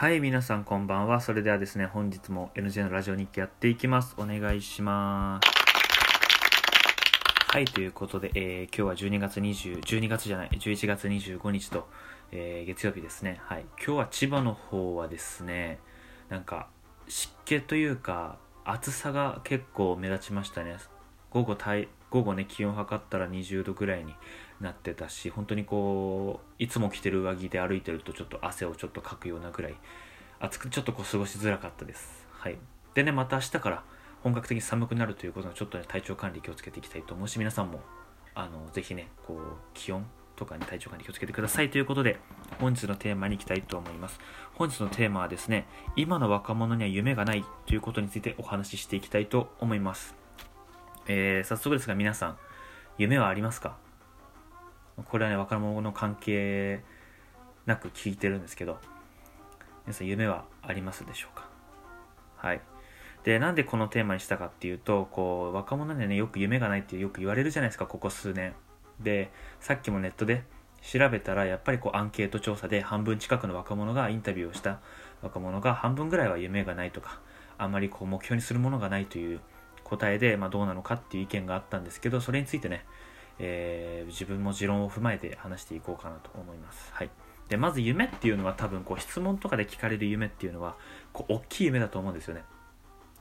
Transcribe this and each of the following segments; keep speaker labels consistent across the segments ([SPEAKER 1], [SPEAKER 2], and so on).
[SPEAKER 1] はい、皆さんこんばんは。それではですね、本日も NJ のラジオ日記やっていきます。お願いします。はい、ということで、えー今日は12月20、12月じゃない、11月25日と、えー月曜日ですね。はい。今日は千葉の方はですね、なんか、湿気というか、暑さが結構目立ちましたね。午後体、午後ね、気温測ったら20度ぐらいになってたし、本当にこう、いつも着てる上着で歩いてるとちょっと汗をちょっとかくようなぐらい、暑くちょっとこう過ごしづらかったです。はい。でね、また明日から本格的に寒くなるということで、ちょっとね、体調管理気をつけていきたいと思うし、皆さんも、あの、ぜひね、こう、気温とかに体調管理気をつけてくださいということで、本日のテーマに行きたいと思います。本日のテーマはですね、今の若者には夢がないということについてお話ししていきたいと思います。えー、早速ですが皆さん、夢はありますか？これはね、若者の関係なく聞いてるんですけど、皆さん夢はありますでしょうか？はい。で、なんでこのテーマにしたかっていうと、こう、若者にはね、よく夢がないってよく言われるじゃないですか、ここ数年。で、さっきもネットで調べたら、やっぱりこう、アンケート調査で半分近くの若者が、インタビューをした若者が半分ぐらいは夢がないとか、あんまりこう、目標にするものがないという答えで、まあ、どうなのかっていう意見があったんですけど、それについてね、えー自分も持論を踏まえて話していこうかなと思います。はい。で、まず夢っていうのは多分こう質問とかで聞かれる夢っていうのは、こう大きい夢だと思うんですよね。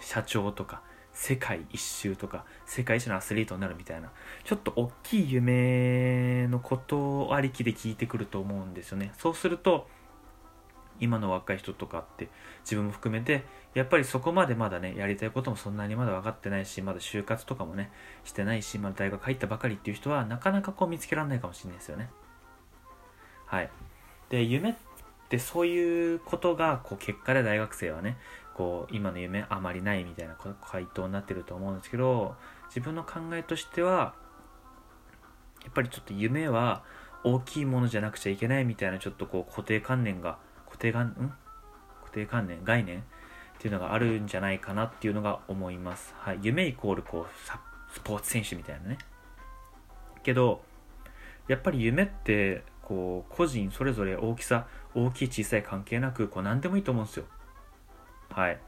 [SPEAKER 1] 社長とか、世界一周とか、世界一のアスリートになるみたいな、ちょっと大きい夢のことありきで聞いてくると思うんですよね。そうすると、今の若い人とかって自分も含めてやっぱりそこまでまだねやりたいこともそんなにまだ分かってないしまだ就活とかもねしてないしまだ大学入ったばかりっていう人はなかなかこう見つけられないかもしれないですよね。はい。で夢ってそういうことがこう結果で大学生はねこう今の夢あまりないみたいな回答になってると思うんですけど自分の考えとしてはやっぱりちょっと夢は大きいものじゃなくちゃいけないみたいなちょっとこう固定観念が定観ん固定観念概念っていうのがあるんじゃないかなっていうのが思います、はい、夢イコールこうスポーツ選手みたいなね。けどやっぱり夢ってこう個人それぞれ大きさ大きい小さい関係なくこう何でもいいと思うんですよ。はい。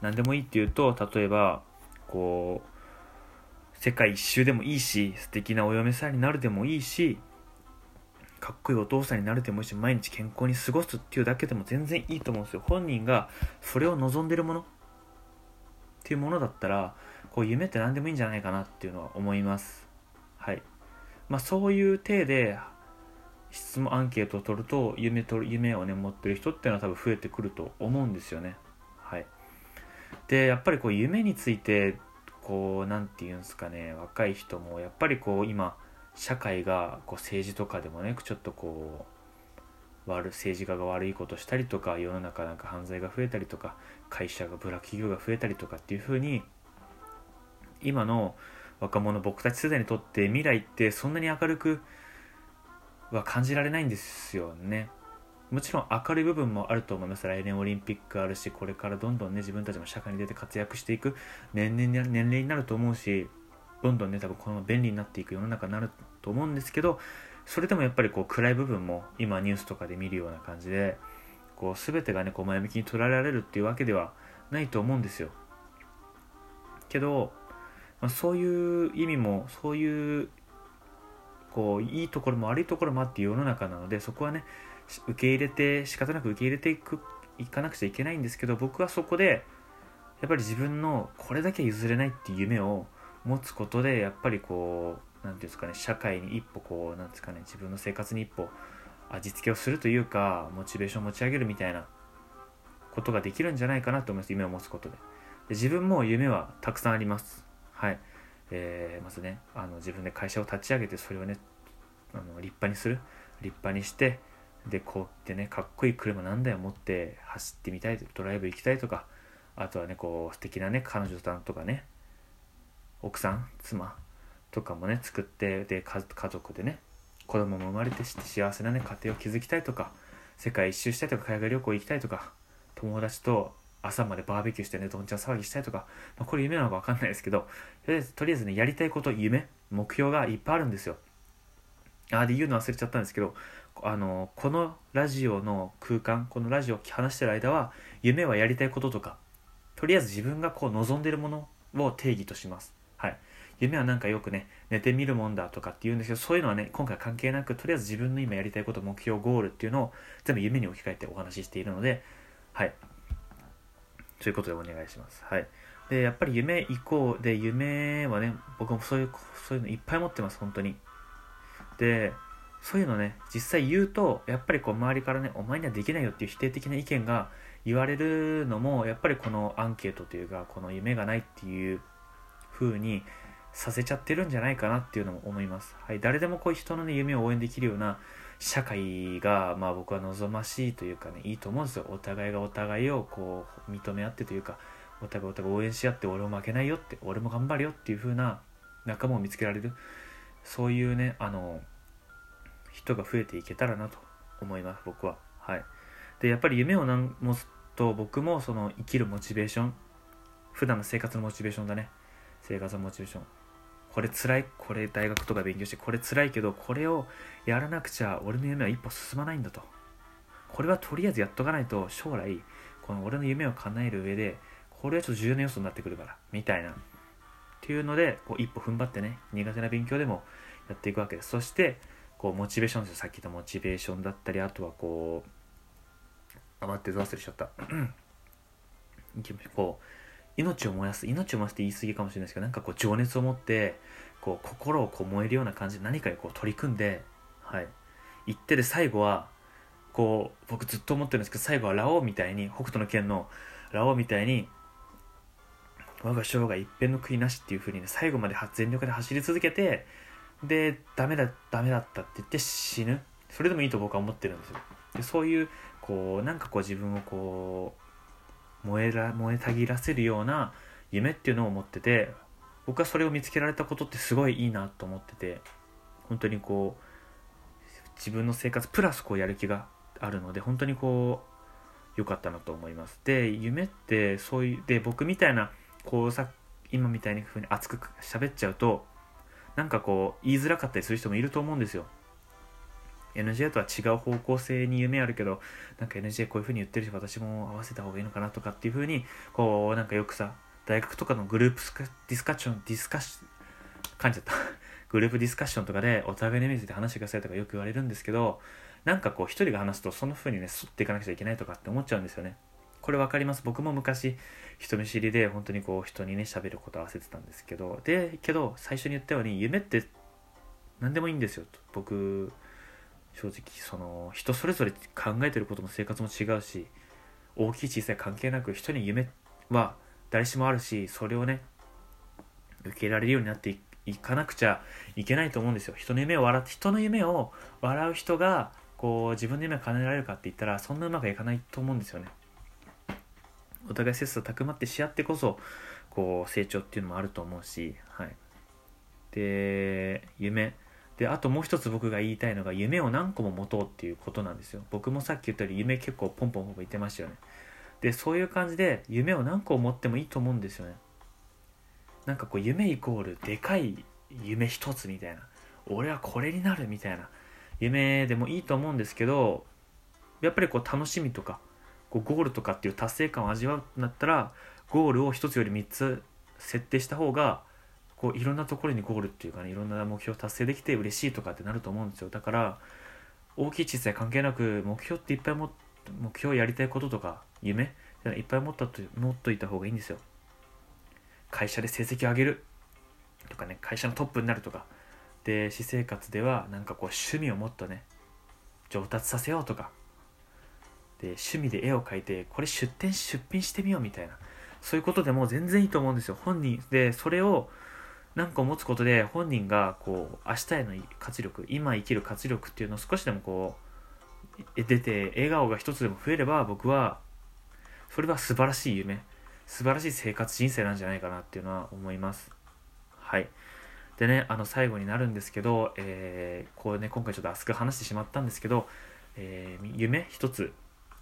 [SPEAKER 1] 何でもいいっていうと例えばこう世界一周でもいいし素敵なお嫁さんになるでもいいしかっこいいお父さんになるでもいいし毎日健康に過ごすっていうだけでも全然いいと思うんですよ。本人がそれを望んでるものっていうものだったらこう夢って何でもいいんじゃないかなっていうのは思います。はい。まあそういう体で質問アンケートを取ると夢と夢をね持ってる人っていうのは多分増えてくると思うんですよね。はい。でやっぱりこう夢についてこうなんていうんですかね若い人もやっぱりこう今社会がこう政治とかでもねちょっとこう悪政治家が悪いことしたりとか世の中なんか犯罪が増えたりとか会社がブラック企業が増えたりとかっていう風に今の若者僕たち世代にとって未来ってそんなに明るくは感じられないんですよね。もちろん明るい部分もあると思います。来年オリンピックあるしこれからどんどんね自分たちも社会に出て活躍していく年々年齢になると思うしどんどんね多分この便利になっていく世の中になると思うんですけどそれでもやっぱりこう暗い部分も今ニュースとかで見るような感じでこう全てがねこう前向きに捉えられるっていうわけではないと思うんですよ。けど、まあ、そういう意味もそういうこういいところも悪いところもあって世の中なのでそこはね受け入れて仕方なく受け入れていくいかなくちゃいけないんですけど僕はそこでやっぱり自分のこれだけは譲れないっていう夢を持つことでやっぱりこう何ていうんですかね社会に一歩こうなんですかね自分の生活に一歩味付けをするというかモチベーションを持ち上げるみたいなことができるんじゃないかなと思います。夢を持つことで。で自分も夢はたくさんあります。はい、えーまずねあの自分で会社を立ち上げてそれをねあの立派にする。立派にしてでこうやってねかっこいい車何台も持って走ってみたいドライブ行きたいとかあとはねこう素敵なね彼女さんとかね奥さん妻とかもね作ってで家族でね子供も生まれて幸せなね家庭を築きたいとか世界一周したいとか海外旅行行きたいとか友達と朝までバーベキューしてねどんちゃん騒ぎしたいとか、まあ、これ夢なのか分かんないですけどとりあえずとりあえずねやりたいこと夢目標がいっぱいあるんですよ。あで言うの忘れちゃったんですけどあのこのラジオの空間このラジオを話してる間は夢はやりたいこととかとりあえず自分がこう望んでるものを定義とします。はい。夢はなんかよくね寝てみるもんだとかって言うんですけどそういうのはね今回関係なくとりあえず自分の今やりたいこと目標ゴールっていうのを全部夢に置き換えてお話ししているのではい。ということでお願いします。はい。でやっぱり夢以降で夢はね僕もそういうそういうのいっぱい持ってます本当に。でそういうのね実際言うとやっぱりこう周りからねお前にはできないよっていう否定的な意見が言われるのもやっぱりこのアンケートというかこの夢がないっていう風にさせちゃってるんじゃないかなっていうのも思います。はい、誰でもこう人のね夢を応援できるような社会がまあ僕は望ましいというかねいいと思うんですよ。お互いがお互いをこう認め合ってというかお互いお互い応援し合って俺も負けないよって俺も頑張るよっていう風な仲間を見つけられるそういうねあの人が増えていけたらなと思います僕ははいでやっぱり夢を持つと僕もその生きるモチベーション普段の生活のモチベーションだね生活モチベーション。これ辛いこれ大学とか勉強してこれ辛いけどこれをやらなくちゃ俺の夢は一歩進まないんだと。これはとりあえずやっとかないと将来この俺の夢を叶える上でこれはちょっと重要な要素になってくるからみたいな。っていうのでこう一歩踏ん張ってね苦手な勉強でもやっていくわけです。そしてこうモチベーションですよ。さっき言ったモチベーションだったりあとはこうあ待って忘れしちゃった。こう命を燃やす命を燃やすって言い過ぎかもしれないですけどなんかこう情熱を持ってこう心をこう燃えるような感じで何かにこう取り組んではい。行ってで最後はこう僕ずっと思ってるんですけど最後はラオウみたいに北斗の拳のラオウみたいに我が生涯一片の悔いなしっていう風にね最後まで全力で走り続けてでダメだダメだったって言って死ぬ。それでもいいと僕は思ってるんですよ。でそういうこうなんかこう自分をこう燃えら燃えたぎらせるような夢っていうのを持ってて僕はそれを見つけられたことってすごいいいなと思ってて本当にこう自分の生活プラスこうやる気があるので本当にこう良かったなと思います。で夢ってそういうで僕みたいなこうさ今みたいにふうに熱く喋っちゃうとなんかこう言いづらかったりする人もいると思うんですよ。NJ とは違う方向性に夢あるけどなんか NJ こういう風に言ってるし私も合わせた方がいいのかなとかっていう風にこうなんかよくさ大学とかのグループディスカッションディスカッション噛んじゃった。グループディスカッションとかでお互いのイメージで話してくださいとかよく言われるんですけどなんかこう一人が話すとその風にねすっていかなくちゃいけないとかって思っちゃうんですよね。これ分かります？僕も昔人見知りで本当にこう人にね喋ること合わせてたんですけど。でけど最初に言ったように夢って何でもいいんですよと。僕正直その人それぞれ考えてることも生活も違うし大きい小さい関係なく人に夢は誰しもあるしそれをね受け入れられるようになっていかなくちゃいけないと思うんですよ。人の夢を笑って人の夢を笑う人がこう自分の夢を叶えられるかって言ったらそんなうまくいかないと思うんですよね。お互い切磋琢磨ってし合ってこそこう成長っていうのもあると思うし、はい、で夢。であともう一つ僕が言いたいのが夢を何個も持とうっていうことなんですよ。僕もさっき言ったように夢結構ポンポンポン言ってましたよね。でそういう感じで夢を何個持ってもいいと思うんですよね。なんかこう夢イコールでかい夢一つみたいな。俺はこれになるみたいな。夢でもいいと思うんですけどやっぱりこう楽しみとかこうゴールとかっていう達成感を味わうんだったらゴールを1つより3つ設定した方がこういろんなところにゴールっていうかねいろんな目標達成できて嬉しいとかってなると思うんですよ。だから大きい小さい関係なく目標っていっぱいも目標やりたいこととか夢いっぱい持ったと持っといた方がいいんですよ。会社で成績を上げる。とかね会社のトップになるとか。で私生活ではなんかこう趣味をもっとね上達させようとか。で趣味で絵を描いてこれ出展出品してみようみたいな。そういうことでも全然いいと思うんですよ。本人でそれを何個持つことで本人がこう明日への活力今生きる活力っていうのを少しでもこう出て笑顔が一つでも増えれば僕はそれは素晴らしい夢素晴らしい生活人生なんじゃないかなっていうのは思います。はい。でねあの最後になるんですけど、えー、こうね今回ちょっと熱く話してしまったんですけど、えー、夢一つ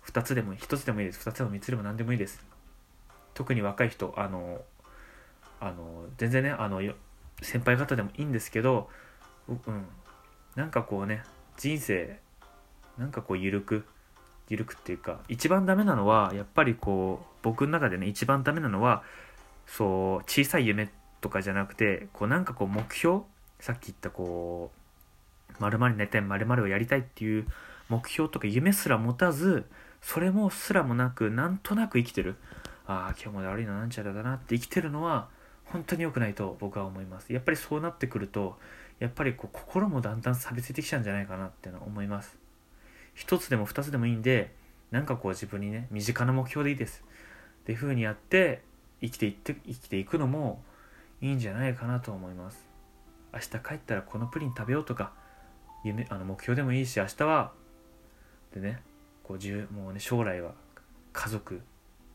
[SPEAKER 1] 2つでも1つでもいいです2つでも3つでも何でもいいです。特に若い人あのあの全然ねあの先輩方でもいいんですけどうん。なんかこうね人生なんかこう緩く緩くっていうか一番ダメなのはやっぱりこう僕の中でね一番ダメなのはそう小さい夢とかじゃなくてこうなんかこう目標さっき言ったこうまるまる寝てまるをやりたいっていう目標とか夢すら持たずそれもすらもなくなんとなく生きてる。ああ今日まで悪いのなんちゃらだなって生きてるのは本当に良くないと僕は思います。やっぱりそうなってくるとやっぱりこう心もだんだん錆びついてきちゃうんじゃないかなっていうのは思います。一つでも二つでもいいんでなんかこう自分にね身近な目標でいいです。っていう風にやって生きていって生きていくのもいいんじゃないかなと思います。明日帰ったらこのプリン食べようとか夢あの目標でもいいし明日はでねこうもうね将来は家族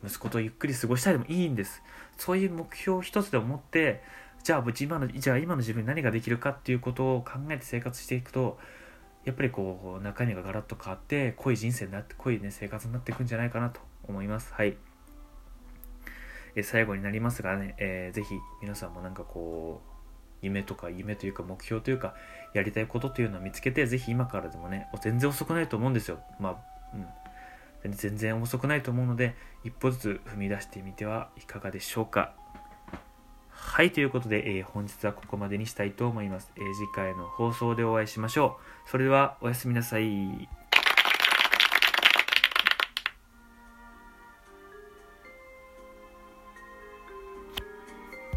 [SPEAKER 1] 息子とゆっくり過ごしたいでもいいんです。そういう目標一つで思ってじゃあ今のじゃあ今の自分に何ができるかっていうことを考えて生活していくとやっぱりこう中身がガラッと変わって濃い人生になって濃いね生活になっていくんじゃないかなと思います。はい。え最後になりますがね、えー、ぜひ皆さんもなんかこう夢とか夢というか目標というかやりたいことというのを見つけてぜひ今からでもね全然遅くないと思うんですよ。まあうん。全然遅くないと思うので一歩ずつ踏み出してみてはいかがでしょうかはい、ということで、えー、本日はここまでにしたいと思います、えー、次回の放送でお会いしましょう。それでは、おやすみなさい。